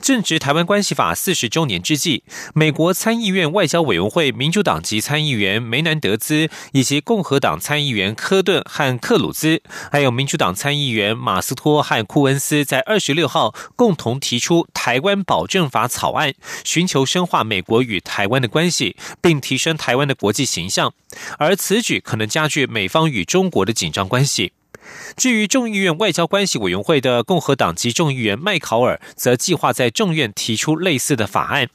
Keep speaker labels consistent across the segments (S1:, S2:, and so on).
S1: 正值台湾关系法四十周年之际，美国参议院外交委员会民主党籍参议员梅南德兹以及共和党参议员科顿和克鲁兹，还有民主党参议员马斯托和库恩斯，在二十六号共同提出台湾保证法草案，寻求深化美国与台湾的关系，并提升台湾的国际形象。而此举可能加剧美方与中国的紧张关系。至于众议院外交关系委员会的共和党籍众议员麦考尔，则计划在众院提出类似的法案。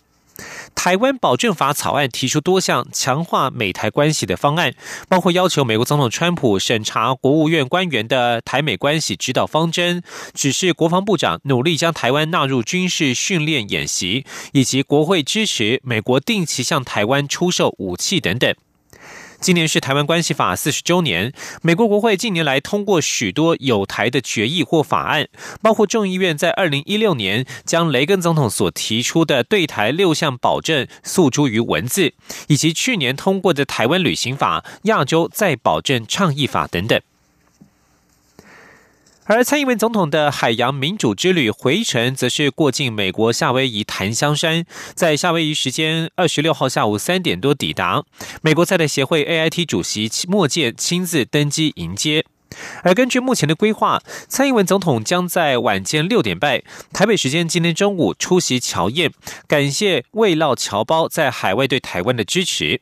S1: 台湾保证法草案提出多项强化美台关系的方案，包括要求美国总统川普审查国务院官员的台美关系指导方针，指示国防部长努力将台湾纳入军事训练演习，以及国会支持美国定期向台湾出售武器等等。今年是台湾关系法四十周年，美国国会近年来通过许多有台的决议或法案，包括众议院在二零一六年将雷根总统所提出的对台六项保证诉诸于文字，以及去年通过的台湾旅行法、亚洲再保证倡议法等等。而蔡英文总统的海洋民主之旅回程，则是过境美国夏威夷檀香山，在夏威夷时间二十六号下午三点多抵达。美国在台协会 AIT 主席莫健亲自登机迎接。而根据目前的规划，蔡英文总统将在晚间六点半台北时间今天中午出席侨宴，感谢慰劳侨胞在海外对台湾的支持。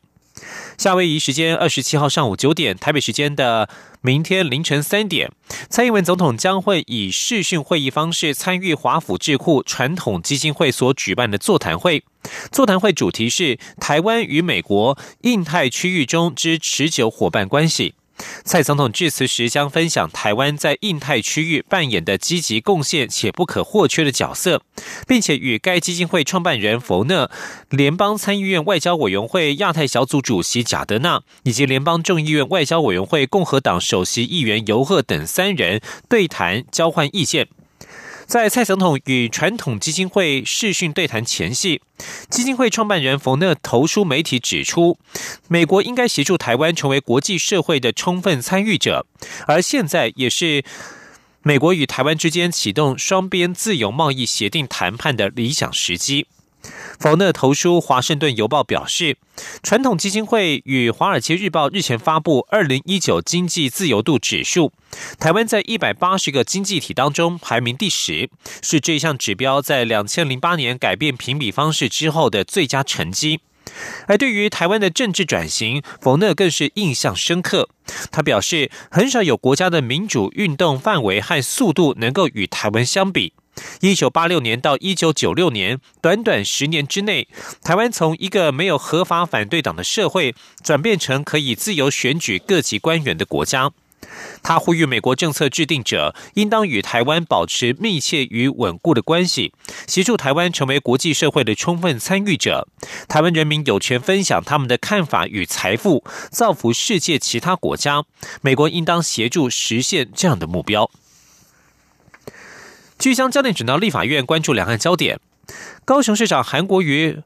S1: 夏威夷时间二十七号上午九点，台北时间的明天凌晨三点，蔡英文总统将会以视讯会议方式参与华府智库传统基金会所举办的座谈会。座谈会主题是台湾与美国印太区域中之持久伙伴关系。蔡总统致辞时将分享台湾在印太区域扮演的积极贡献且不可或缺的角色，并且与该基金会创办人冯讷、联邦参议院外交委员会亚太小组主席贾德纳以及联邦众议院外交委员会共和党首席议员尤赫等三人对谈交换意见。在蔡总统与传统基金会视讯对谈前夕，基金会创办人冯乐投书媒体指出，美国应该协助台湾成为国际社会的充分参与者，而现在也是美国与台湾之间启动双边自由贸易协定谈判的理想时机。否讷投书《华盛顿邮报》表示，传统基金会与《华尔街日报》日前发布二零一九经济自由度指数，台湾在一百八十个经济体当中排名第十，是这项指标在两千零八年改变评比方式之后的最佳成绩。而对于台湾的政治转型，冯讷更是印象深刻。他表示，很少有国家的民主运动范围和速度能够与台湾相比。一九八六年到一九九六年，短短十年之内，台湾从一个没有合法反对党的社会，转变成可以自由选举各级官员的国家。他呼吁美国政策制定者应当与台湾保持密切与稳固的关系，协助台湾成为国际社会的充分参与者。台湾人民有权分享他们的看法与财富，造福世界其他国家。美国应当协助实现这样的目标。据将焦点转到立法院，关注两岸焦点。高雄市长韩国瑜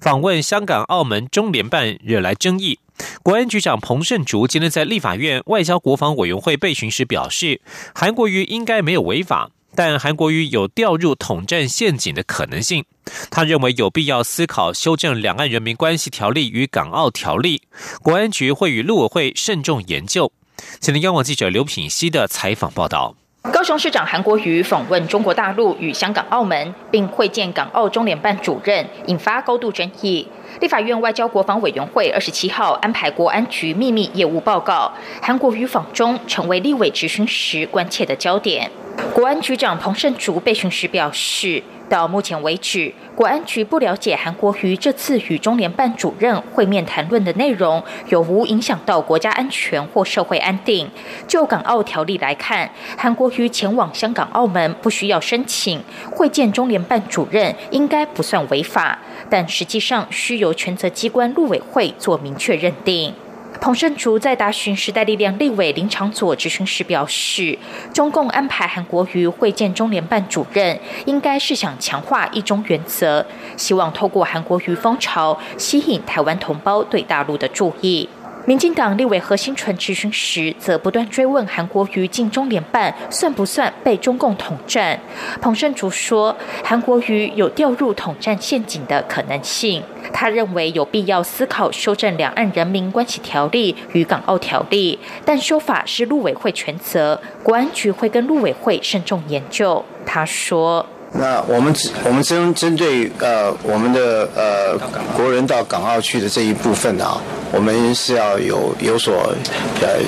S1: 访问香港、澳门中联办，惹来争议。国安局长彭胜竹今天在立法院外交国防委员会备询时表示，韩国瑜应该没有违法，但韩国瑜有掉入统战陷阱的可能性。他认为有必要思考修正《两岸人民关系条例》与《港澳条例》，国安局会与陆委会慎重研究。请听央广记者刘品熙的采访报道。
S2: 高雄市长韩国瑜访问中国大陆与香港、澳门，并会见港澳中联办主任，引发高度争议。立法院外交国防委员会二十七号安排国安局秘密业务报告，韩国瑜访中成为立委质询时关切的焦点。国安局长彭胜竹被询时表示。到目前为止，国安局不了解韩国瑜这次与中联办主任会面谈论的内容有无影响到国家安全或社会安定。就港澳条例来看，韩国瑜前往香港、澳门不需要申请会见中联办主任，应该不算违法。但实际上需由权责机关陆委会做明确认定。彭胜竹在答询时代力量立委林长佐质询时表示，中共安排韩国瑜会见中联办主任，应该是想强化一中原则，希望透过韩国瑜风潮，吸引台湾同胞对大陆的注意。民进党立委何新纯质询时，则不断追问韩国瑜进中联办算不算被中共统战。彭胜竹说，韩国瑜有掉入统战陷阱的可能性。他认为有必要思考修正《两岸人民关系条例》与《港澳条例》，但修法是陆委会全责，国安局会跟陆委会慎重研究。他说。
S3: 那我们只我们针针对呃我们的呃国人到港澳去的这一部分啊，我们是要有有所呃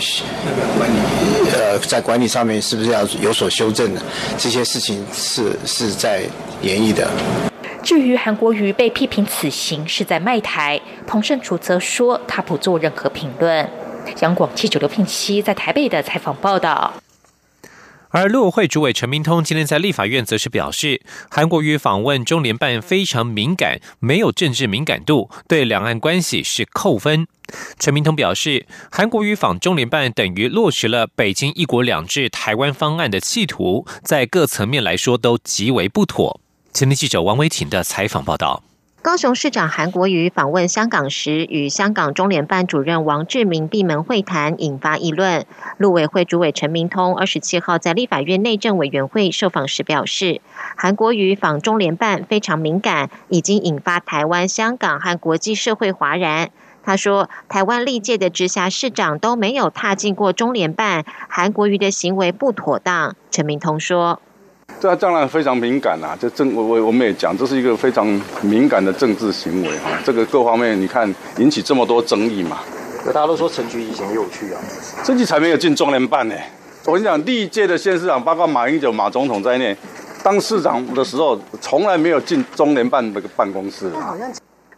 S3: 呃在管理上面是不是要有所修正的？这些事情是是在演绎的。
S2: 至于韩国瑜被批评此行是在卖台，彭胜楚则说他不做任何评论。杨广记者刘聘熙在台北的采访报道。
S1: 而陆委会主委陈明通今天在立法院则是表示，韩国瑜访问中联办非常敏感，没有政治敏感度，对两岸关系是扣分。陈明通表示，韩国瑜访中联办等于落实了北京一国两制台湾方案的企图，在各层面来说都极为不妥。前天记者王维婷的采访报道。
S4: 高雄市长韩国瑜访问香港时，与香港中联办主任王志明闭门会谈，引发议论。陆委会主委陈明通二十七号在立法院内政委员会受访时表示，韩国瑜访中联办非常敏感，已经引发台湾、香港和国际社会哗然。他说，台湾历届的直辖市长都没有踏进过中联办，韩国瑜的行为不妥当。陈明通说。
S5: 这当然非常敏感啊！这政我我我们也讲，这是一个非常敏感的政治行为哈。这个各方面你看引起这么多争议嘛？
S6: 大家都说陈局以前有去啊，
S5: 陈局才没有进中联办呢。我跟你讲，历届的县市长，包括马英九马总统在内，当市长的时候从来没有进中联办那个办公室。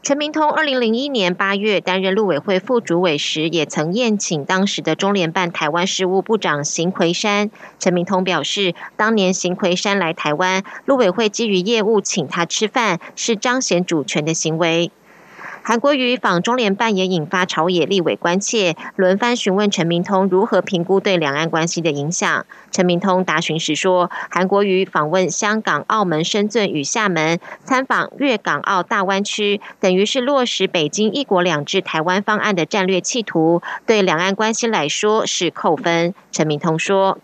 S4: 陈明通二零零一年八月担任陆委会副主委时，也曾宴请当时的中联办台湾事务部长邢奎山。陈明通表示，当年邢奎山来台湾，陆委会基于业务请他吃饭，是彰显主权的行为。韩国瑜访中联办也引发朝野立委关切，轮番询问陈明通如何评估对两岸关系的影响。陈明通答询时说，韩国瑜访问香港、澳门、深圳与厦门，参访粤港澳大湾区，等于是落实北京一国两制台湾方案的战略企图，对两岸关系来说是扣分。陈明通说。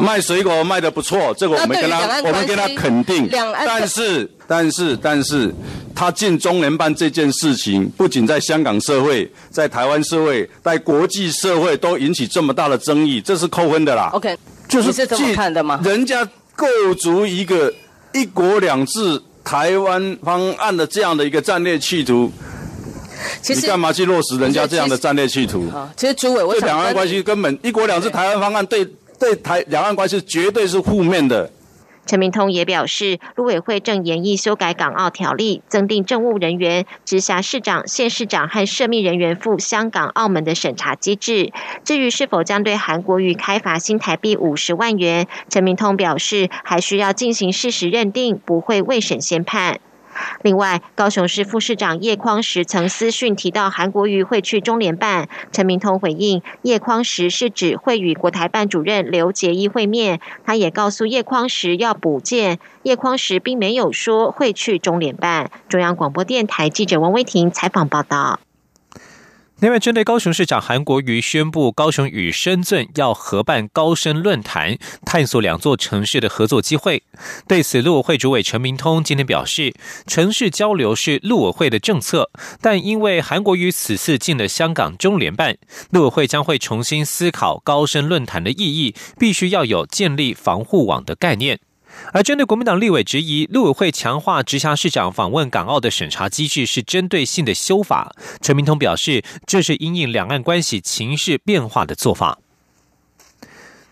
S5: 卖水果卖的不错，这个我们跟他，我们跟他肯定。但是，但是，但是，他进中联办这件事情，不仅在香港社会，在台湾社会，在国际社会都引起这么大的争议，这是扣分的啦。
S7: OK，就是是这么看的吗？
S5: 人家构筑一个一国两制台湾方案的这样的一个战略企图，你干嘛去落实人家这样的战略企图？
S7: 其实朱伟，我
S5: 对两岸关系根本一国两制台湾方案对。对台两岸关系绝对是负面的。
S4: 陈明通也表示，陆委会正研议修改港澳条例，增订政务人员、直辖市长、县市长和涉密人员赴香港、澳门的审查机制。至于是否将对韩国瑜开罚新台币五十万元，陈明通表示，还需要进行事实认定，不会未审先判。另外，高雄市副市长叶匡时曾私讯提到韩国瑜会去中联办，陈明通回应叶匡时是指会与国台办主任刘杰一会面，他也告诉叶匡时要补件，叶匡时并没有说会去中联办。中央广播电台记者王威婷采访报道。
S1: 另外，针对高雄市长韩国瑜宣布高雄与深圳要合办高深论坛，探索两座城市的合作机会。对此，陆委会主委陈明通今天表示，城市交流是陆委会的政策，但因为韩国瑜此次进了香港中联办，陆委会将会重新思考高深论坛的意义，必须要有建立防护网的概念。而针对国民党立委质疑，陆委会强化直辖市长访问港澳的审查机制是针对性的修法，陈明通表示，这是因应两岸关系情势变化的做法。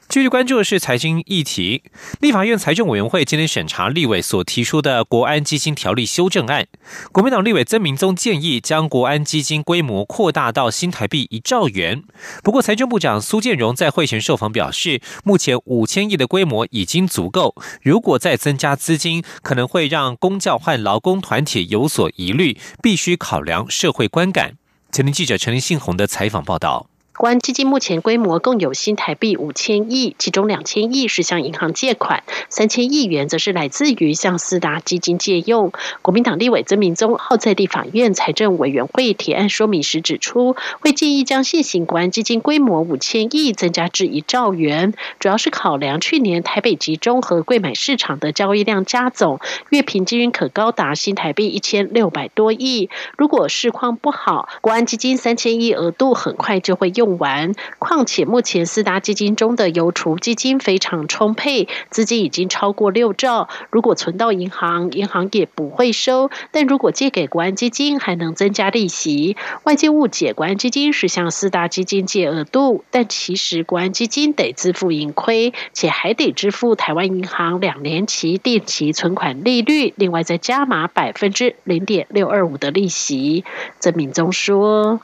S1: 继续关注的是财经议题。立法院财政委员会今天审查立委所提出的国安基金条例修正案。国民党立委曾明宗建议将国安基金规模扩大到新台币一兆元。不过，财政部长苏建荣在会前受访表示，目前五千亿的规模已经足够，如果再增加资金，可能会让公教和劳工团体有所疑虑，必须考量社会观感。前天记者陈林信宏的采访报道。
S8: 国安基金目前规模共有新台币五千亿，其中两千亿是向银行借款，三千亿元则是来自于向四大基金借用。国民党立委曾明宗号在地法院财政委员会提案说明时指出，会建议将现行国安基金规模五千亿增加至一兆元，主要是考量去年台北集中和贵买市场的交易量加总，月平均可高达新台币一千六百多亿。如果市况不好，国安基金三千亿额度很快就会用。用完，况且目前四大基金中的邮储基金非常充沛，资金已经超过六兆。如果存到银行，银行也不会收；但如果借给国安基金，还能增加利息。外界误解国安基金是向四大基金借额度，但其实国安基金得自负盈亏，且还得支付台湾银行两年期定期存款利率，另外再加码百分之零点六二五的利息。曾敏宗说。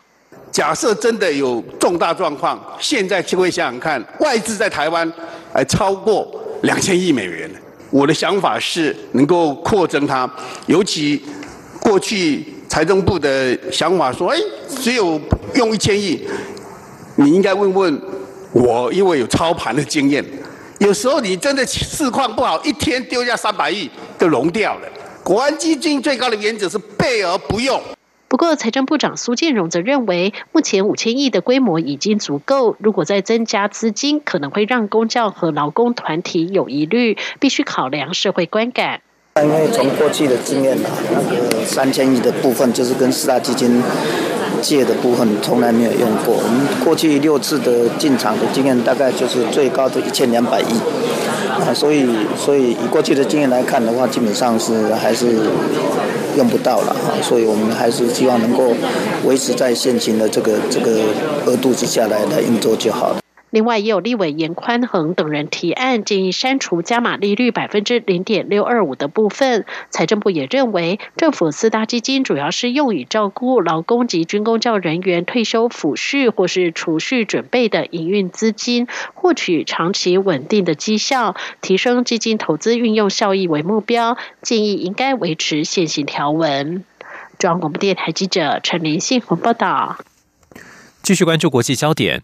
S9: 假设真的有重大状况，现在就会想想看，外资在台湾还超过两千亿美元。我的想法是能够扩增它，尤其过去财政部的想法说，哎，只有用一千亿。你应该问问我，因为有操盘的经验，有时候你真的市况不好，一天丢下三百亿就融掉了。国安基金最高的原则是备而不用。
S8: 不过，财政部长苏建荣则认为，目前五千亿的规模已经足够。如果再增加资金，可能会让公教和劳工团体有疑虑，必须考量社会观感。
S10: 因为从过去的经验啊，那个三千亿的部分就是跟四大基金借的部分，从来没有用过。我们过去六次的进场的经验，大概就是最高的一千两百亿啊，所以，所以以过去的经验来看的话，基本上是还是。用不到了啊，所以我们还是希望能够维持在现行的这个这个额度之下来来运作就好了。
S8: 另外，也有立委严宽恒等人提案，建议删除加码利率百分之零点六二五的部分。财政部也认为，政府四大基金主要是用以照顾劳工及军工教人员退休抚恤或是储蓄准备的营运资金，获取长期稳定的绩效，提升基金投资运用效益为目标。建议应该维持现行条文。中央广播电台记者陈林信报道。
S1: 继续关注国际焦点。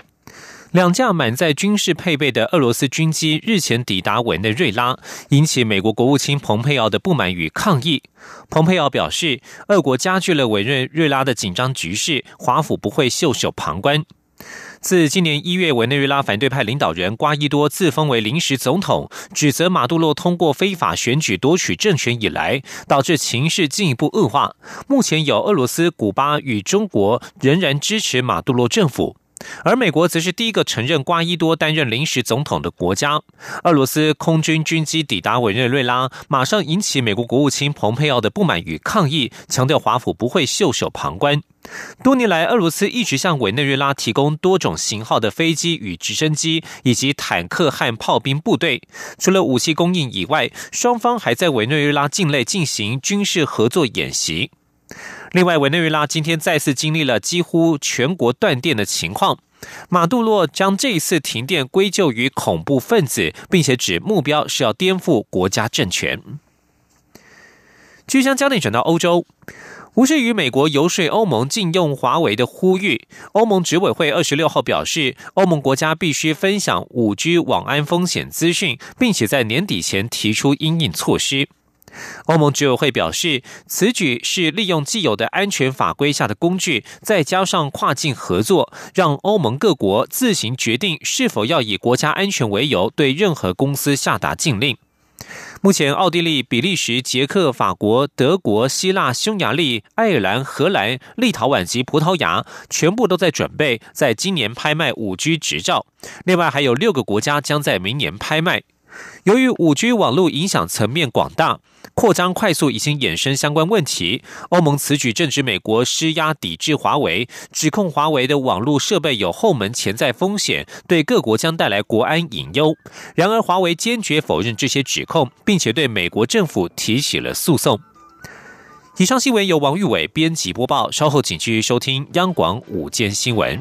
S1: 两架满载军事配备的俄罗斯军机日前抵达委内瑞拉，引起美国国务卿蓬佩奥的不满与抗议。蓬佩奥表示，俄国加剧了委内瑞拉的紧张局势，华府不会袖手旁观。自今年一月，委内瑞拉反对派领导人瓜伊多自封为临时总统，指责马杜罗通过非法选举夺取政权以来，导致情势进一步恶化。目前有俄罗斯、古巴与中国仍然支持马杜罗政府。而美国则是第一个承认瓜伊多担任临时总统的国家。俄罗斯空军军机抵达委内瑞拉，马上引起美国国务卿蓬佩奥的不满与抗议，强调华府不会袖手旁观。多年来，俄罗斯一直向委内瑞拉提供多种型号的飞机与直升机，以及坦克和炮兵部队。除了武器供应以外，双方还在委内瑞拉境内进行军事合作演习。另外，委内瑞拉今天再次经历了几乎全国断电的情况。马杜洛将这一次停电归咎于恐怖分子，并且指目标是要颠覆国家政权。据将焦点转到欧洲，无视于美国游说欧盟禁用华为的呼吁，欧盟执委会二十六号表示，欧盟国家必须分享五 G 网安风险资讯，并且在年底前提出应应措施。欧盟执委会表示，此举是利用既有的安全法规下的工具，再加上跨境合作，让欧盟各国自行决定是否要以国家安全为由对任何公司下达禁令。目前，奥地利、比利时、捷克、法国、德国、希腊、匈牙利、爱尔兰、荷兰、立陶宛及葡萄牙全部都在准备在今年拍卖五 G 执照，另外还有六个国家将在明年拍卖。由于五 G 网络影响层面广大。扩张快速已经衍生相关问题。欧盟此举正值美国施压抵制华为，指控华为的网络设备有后门潜在风险，对各国将带来国安隐忧。然而，华为坚决否认这些指控，并且对美国政府提起了诉讼。以上新闻由王玉伟编辑播报，稍后请继续收听央广午间新闻。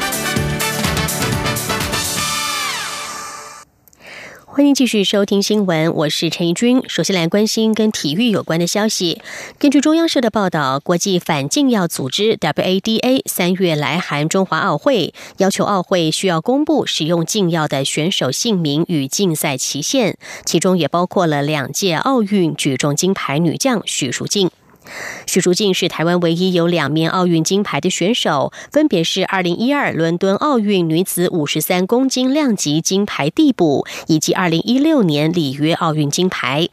S11: 欢迎继续收听新闻，我是陈怡君。首先来关心跟体育有关的消息。根据中央社的报道，国际反禁药组织 WADA 三月来函中华奥会，要求奥会需要公布使用禁药的选手姓名与竞赛期限，其中也包括了两届奥运举重金牌女将许淑净。许淑净是台湾唯一有两面奥运金牌的选手，分别是二零一二伦敦奥运女子五十三公斤量级金牌递补，以及二零一六年里约奥运金牌。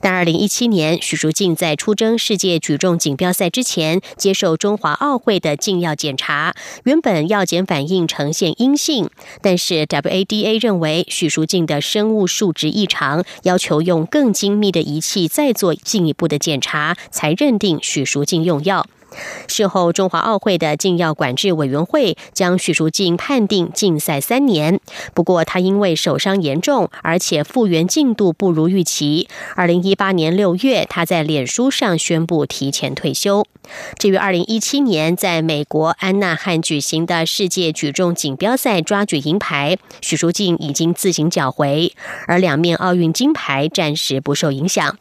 S11: 但二零一七年，许淑净在出征世界举重锦标赛之前，接受中华奥会的禁药检查，原本药检反应呈现阴性，但是 WADA 认为许淑净的生物数值异常，要求用更精密的仪器再做进一步的检查，才认定许淑净用药。事后，中华奥会的禁药管制委员会将许淑净判定禁赛三年。不过，他因为手伤严重，而且复原进度不如预期。二零一八年六月，他在脸书上宣布提前退休。至于二零一七年在美国安纳汉举行的世界举重锦标赛抓举银牌，许淑净已经自行缴回，而两面奥运金牌暂时不受影响。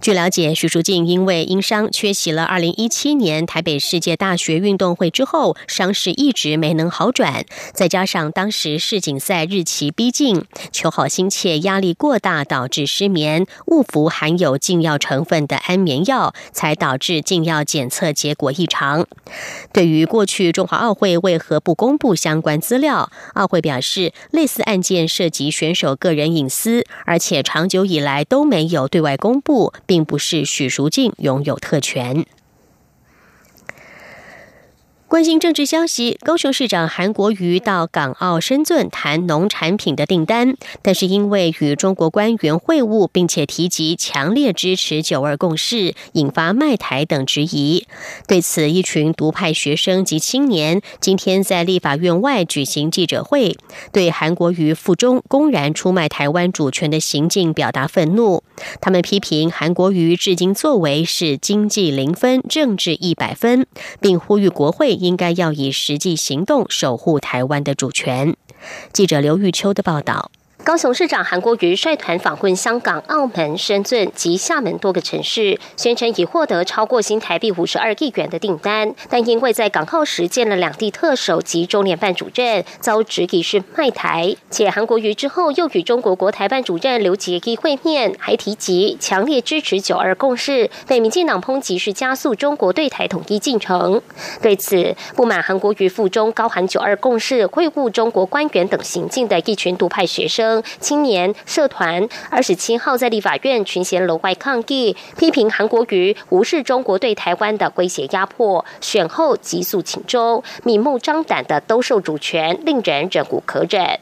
S11: 据了解，许淑净因为因伤缺席了2017年台北世界大学运动会之后，伤势一直没能好转。再加上当时世锦赛日期逼近，求好心切，压力过大，导致失眠，误服含有禁药成分的安眠药，才导致禁药检测结果异常。对于过去中华奥会为何不公布相关资料，奥会表示，类似案件涉及选手个人隐私，而且长久以来都没有对外公布。并不是许淑净拥有特权。关心政治消息，高雄市长韩国瑜到港澳深圳谈农产品的订单，但是因为与中国官员会晤，并且提及强烈支持九二共识，引发卖台等质疑。对此，一群独派学生及青年今天在立法院外举行记者会，对韩国瑜附中公然出卖台湾主权的行径表达愤怒。他们批评韩国瑜至今作为是经济零分，政治一百分，并呼吁国会。应该要以实际行动守护台湾的主权。记者刘玉秋的报道。
S12: 高雄市长韩国瑜率团访问香港、澳门、深圳及厦门多个城市，宣称已获得超过新台币五十二亿元的订单，但因为在港澳时见了两地特首及中联办主任，遭质疑是卖台。且韩国瑜之后又与中国国台办主任刘杰一会面，还提及强烈支持九二共识，被民进党抨击是加速中国对台统一进程。对此不满韩国瑜附中高喊九二共识、会晤中国官员等行径的一群独派学生。青年社团二十七号在立法院群贤楼外抗议，批评韩国瑜无视中国对台湾的威胁压迫，选后急速请周，明目张胆的兜售主权，令人忍无可忍。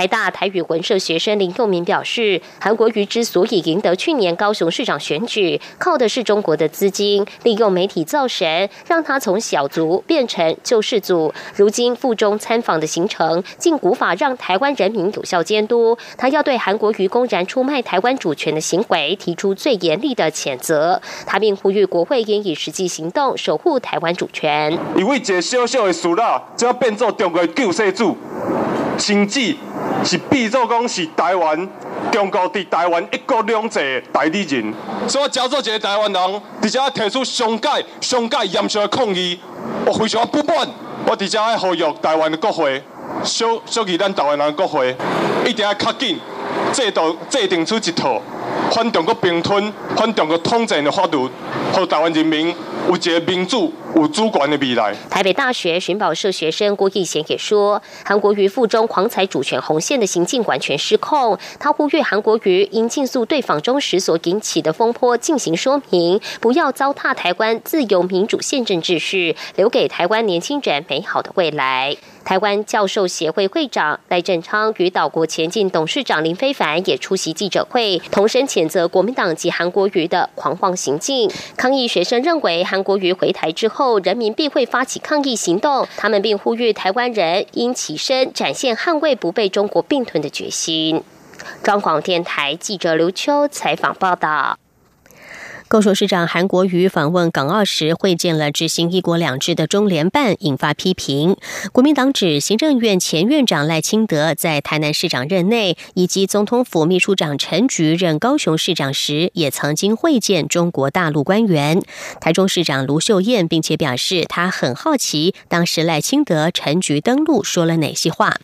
S12: 台大台语文社学生林佑明表示，韩国瑜之所以赢得去年高雄市长选举，靠的是中国的资金，利用媒体造神，让他从小卒变成救世主。如今附中参访的行程，竟无法让台湾人民有效监督。他要对韩国瑜公然出卖台湾主权的行为提出最严厉的谴责。他并呼吁国会应以实际行动守护台湾主权。
S13: 因为一个小小的事啦，就要变做中国救世主，甚至。是变作讲是台湾中国伫台湾一国两制的代理人，所以我叫做一个台湾人，直接提出上届上届严肃的抗议，我非常不满，我直接爱呼吁台湾的国会，小小于咱台湾人的国会，一定要较紧制度制定出一套反中国并吞、反中国统战的法律，和台湾人民。有一个民主、有主权的未来。
S12: 台北大学寻宝社学生郭义贤也说，韩国瑜腹中狂踩主权红线的行径完全失控。他呼吁韩国瑜应尽速对访中时所引起的风波进行说明，不要糟蹋台湾自由民主宪政秩序，留给台湾年轻人美好的未来。台湾教授协会会长赖振昌与岛国前进董事长林非凡也出席记者会，同时谴责国民党及韩国瑜的狂妄行径。抗议学生认为。韩国瑜回台之后，人民必会发起抗议行动。他们并呼吁台湾人应起身，展现捍卫不被中国并吞的决心。中广电台记者刘秋采访报道。
S11: 高雄市长韩国瑜访问港澳时，会见了执行“一国两制”的中联办，引发批评。国民党指，行政院前院长赖清德在台南市长任内，以及总统府秘书长陈菊任高雄市长时，也曾经会见中国大陆官员。台中市长卢秀燕并且表示，他很好奇，当时赖清德、陈菊登陆说了哪些话。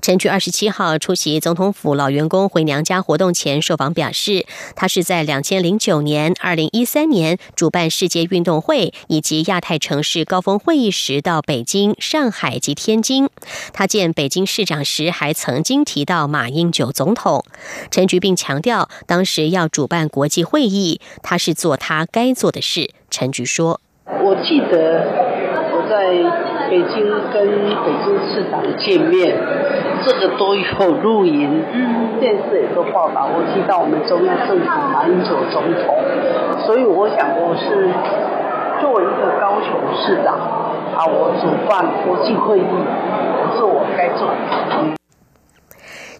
S11: 陈菊二十七号出席总统府老员工回娘家活动前受访表示，他是在两千零九年、二零一三年主办世界运动会以及亚太城市高峰会议时到北京、上海及天津。他见北京市长时还曾经提到马英九总统。陈菊并强调，当时要主办国际会议，他是做他该做的事。陈菊说：“
S14: 我记得在。”北京跟北京市长见面，这个都有录音，电视也都报道。我提到我们中央政府马英九总统，所以我想我是作为一个高雄市长，啊，我主办国际会议，是我该做的。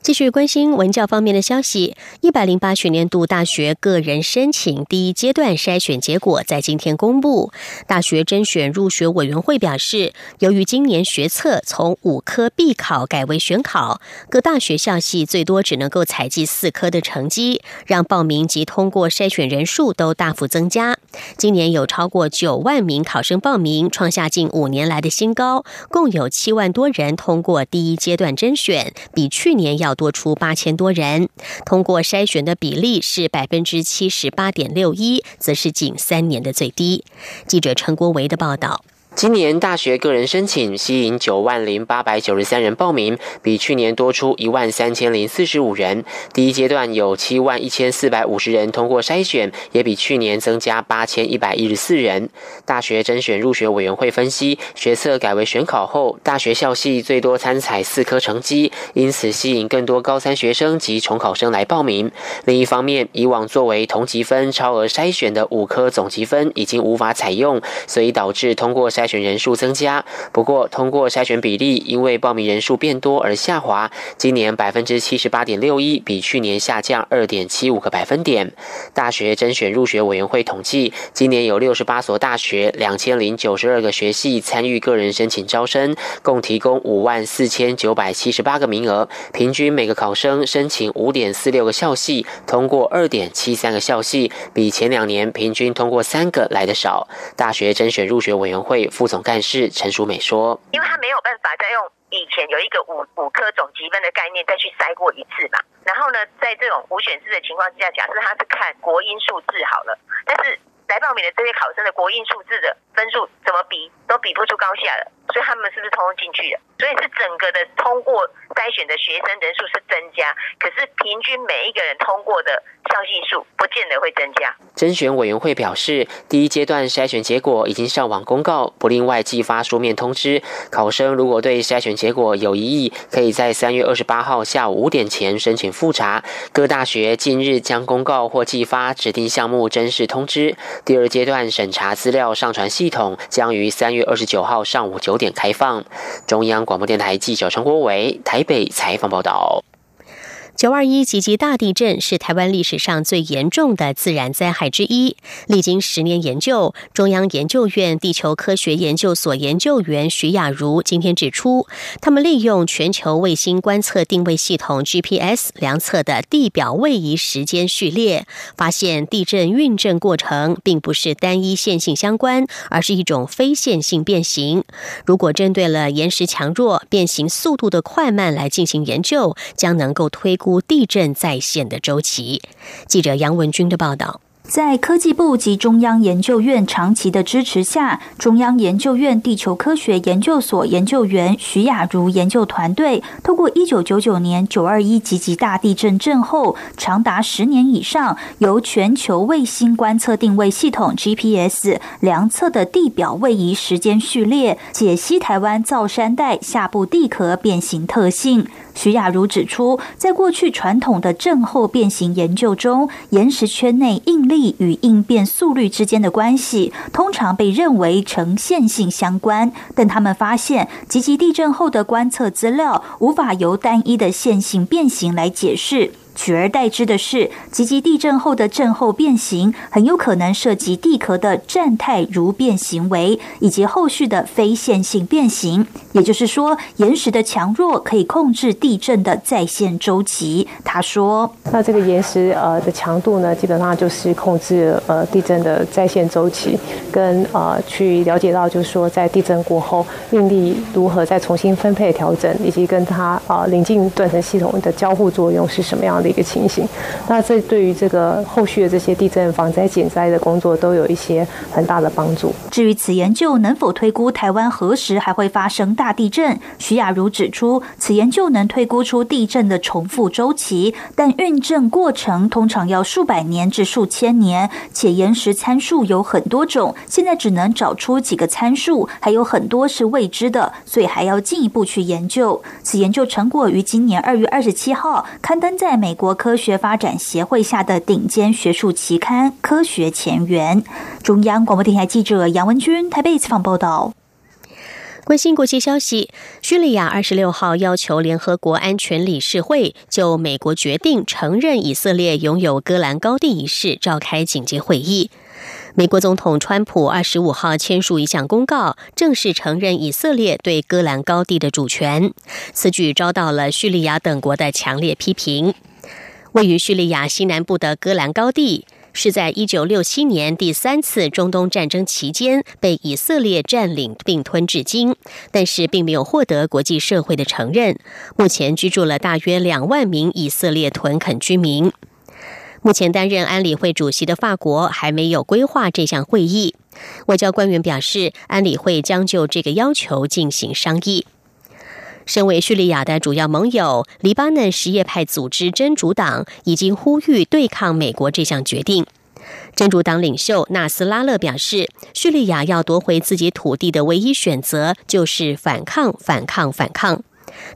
S11: 继续关心文教方面的消息，一百零八学年度大学个人申请第一阶段筛选结果在今天公布。大学甄选入学委员会表示，由于今年学测从五科必考改为选考，各大学校系最多只能够采集四科的成绩，让报名及通过筛选人数都大幅增加。今年有超过九万名考生报名，创下近五年来的新高，共有七万多人通过第一阶段甄选，比去年要。多出八千多人，通过筛选的比例是百分之七十八点六一，则是近三年的最低。记者陈国维的报道。
S15: 今年大学个人申请吸引九万零八百九十三人报名，比去年多出一万三千零四十五人。第一阶段有七万一千四百五十人通过筛选，也比去年增加八千一百一十四人。大学甄选入学委员会分析，学测改为选考后，大学校系最多参采四科成绩，因此吸引更多高三学生及重考生来报名。另一方面，以往作为同级分超额筛选的五科总积分已经无法采用，所以导致通过筛。筛选人数增加，不过通过筛选比例因为报名人数变多而下滑。今年百分之七十八点六一，比去年下降二点七五个百分点。大学甄选入学委员会统计，今年有六十八所大学两千零九十二个学系参与个人申请招生，共提供五万四千九百七十八个名额，平均每个考生申请五点四六个校系，通过二点七三个校系，比前两年平均通过三个来的少。大学甄选入学委员会。副总干事陈淑美说：“
S16: 因为他没有办法再用以前有一个五五科总积分的概念再去筛过一次嘛。然后呢，在这种五选四的情况之下，假设他是看国英数字好了，但是来报名的这些考生的国英数字的分数怎么比都比不出高下的，所以他们是不是通进去的？所以是整个的通过筛选的学生人数是增加，可是平均每一个人通过的。”校系数不见得会增加。
S15: 甄选委员会表示，第一阶段筛选结果已经上网公告，不另外寄发书面通知。考生如果对筛选结果有疑义，可以在三月二十八号下午五点前申请复查。各大学近日将公告或寄发指定项目甄试通知。第二阶段审查资料上传系系统将于三月二十九号上午九点开放。中央广播电台记者陈国伟台北采访报道。
S11: 九二一级级大地震是台湾历史上最严重的自然灾害之一。历经十年研究，中央研究院地球科学研究所研究员徐雅茹今天指出，他们利用全球卫星观测定位系统 GPS 量测的地表位移时间序列，发现地震运震过程并不是单一线性相关，而是一种非线性变形。如果针对了岩石强弱、变形速度的快慢来进行研究，将能够推。估地震在线的周期。记者杨文军的报道。
S17: 在科技部及中央研究院长期的支持下，中央研究院地球科学研究所研究员徐雅茹研究团队，透过一九九九年九二一级级大地震震后长达十年以上，由全球卫星观测定位系统 GPS 量测的地表位移时间序列，解析台湾造山带下部地壳变形特性。徐雅茹指出，在过去传统的震后变形研究中，岩石圈内应力与应变速率之间的关系，通常被认为呈线性相关。但他们发现，极其地震后的观测资料无法由单一的线性变形来解释。取而代之的是，积极地震后的震后变形很有可能涉及地壳的站态如变行为，以及后续的非线性变形。也就是说，岩石的强弱可以控制地震的在线周期。他说：“
S18: 那这个岩石呃的强度呢，基本上就是控制呃地震的在线周期，跟呃去了解到就是说在地震过后应力如何再重新分配调整，以及跟它啊临近断层系统的交互作用是什么样。”的一个情形，那这对于这个后续的这些地震防灾减灾的工作都有一些很大的帮助。
S17: 至于此研究能否推估台湾何时还会发生大地震，徐雅茹指出，此研究能推估出地震的重复周期，但运震过程通常要数百年至数千年，且岩石参数有很多种，现在只能找出几个参数，还有很多是未知的，所以还要进一步去研究。此研究成果于今年二月二十七号刊登在美。美国科学发展协会下的顶尖学术期刊《科学前沿》。中央广播电台记者杨文君台北采访报道。
S11: 关心国际消息，叙利亚二十六号要求联合国安全理事会就美国决定承认以色列拥有戈兰高地一事召开紧急会议。美国总统川普二十五号签署一项公告，正式承认以色列对戈兰高地的主权。此举遭到了叙利亚等国的强烈批评。位于叙利亚西南部的戈兰高地，是在一九六七年第三次中东战争期间被以色列占领并吞至今，但是并没有获得国际社会的承认。目前居住了大约两万名以色列屯垦居民。目前担任安理会主席的法国还没有规划这项会议。外交官员表示，安理会将就这个要求进行商议。身为叙利亚的主要盟友，黎巴嫩什叶派组织真主党已经呼吁对抗美国这项决定。真主党领袖纳斯拉勒表示，叙利亚要夺回自己土地的唯一选择就是反抗、反抗、反抗。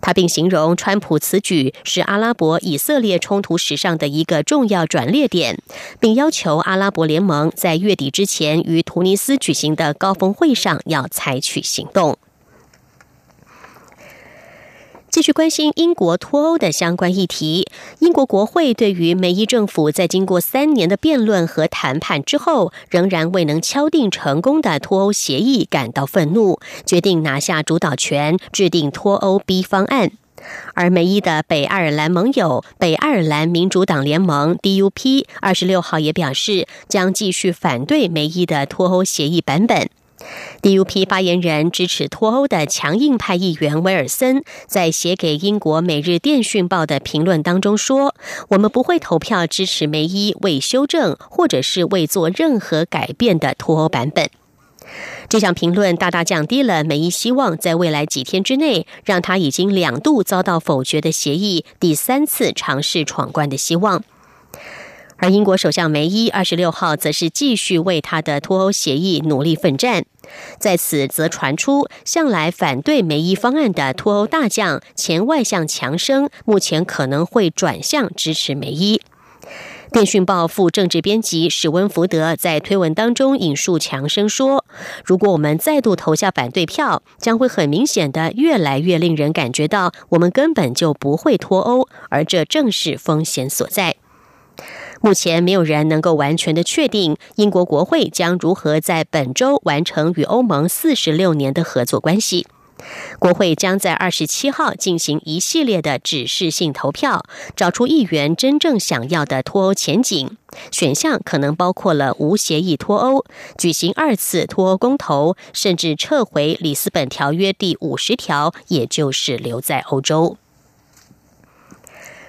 S11: 他并形容川普此举是阿拉伯以色列冲突史上的一个重要转捩点，并要求阿拉伯联盟在月底之前于突尼斯举行的高峰会上要采取行动。继续关心英国脱欧的相关议题。英国国会对于梅伊政府在经过三年的辩论和谈判之后，仍然未能敲定成功的脱欧协议感到愤怒，决定拿下主导权，制定脱欧 B 方案。而梅伊的北爱尔兰盟友北爱尔兰民主党联盟 DUP 二十六号也表示，将继续反对梅伊的脱欧协议版本。DUP 发言人支持脱欧的强硬派议员威尔森在写给英国《每日电讯报》的评论当中说：“我们不会投票支持梅伊未修正或者是未做任何改变的脱欧版本。”这项评论大大降低了梅伊希望在未来几天之内让他已经两度遭到否决的协议第三次尝试闯关的希望。而英国首相梅伊二十六号则是继续为他的脱欧协议努力奋战。在此，则传出向来反对梅伊方案的脱欧大将前外相强生，目前可能会转向支持梅伊。电讯报副政治编辑史温福德在推文当中引述强生说：“如果我们再度投下反对票，将会很明显的越来越令人感觉到我们根本就不会脱欧，而这正是风险所在。”目前没有人能够完全的确定英国国会将如何在本周完成与欧盟四十六年的合作关系。国会将在二十七号进行一系列的指示性投票，找出议员真正想要的脱欧前景。选项可能包括了无协议脱欧、举行二次脱欧公投，甚至撤回里斯本条约第五十条，也就是留在欧洲。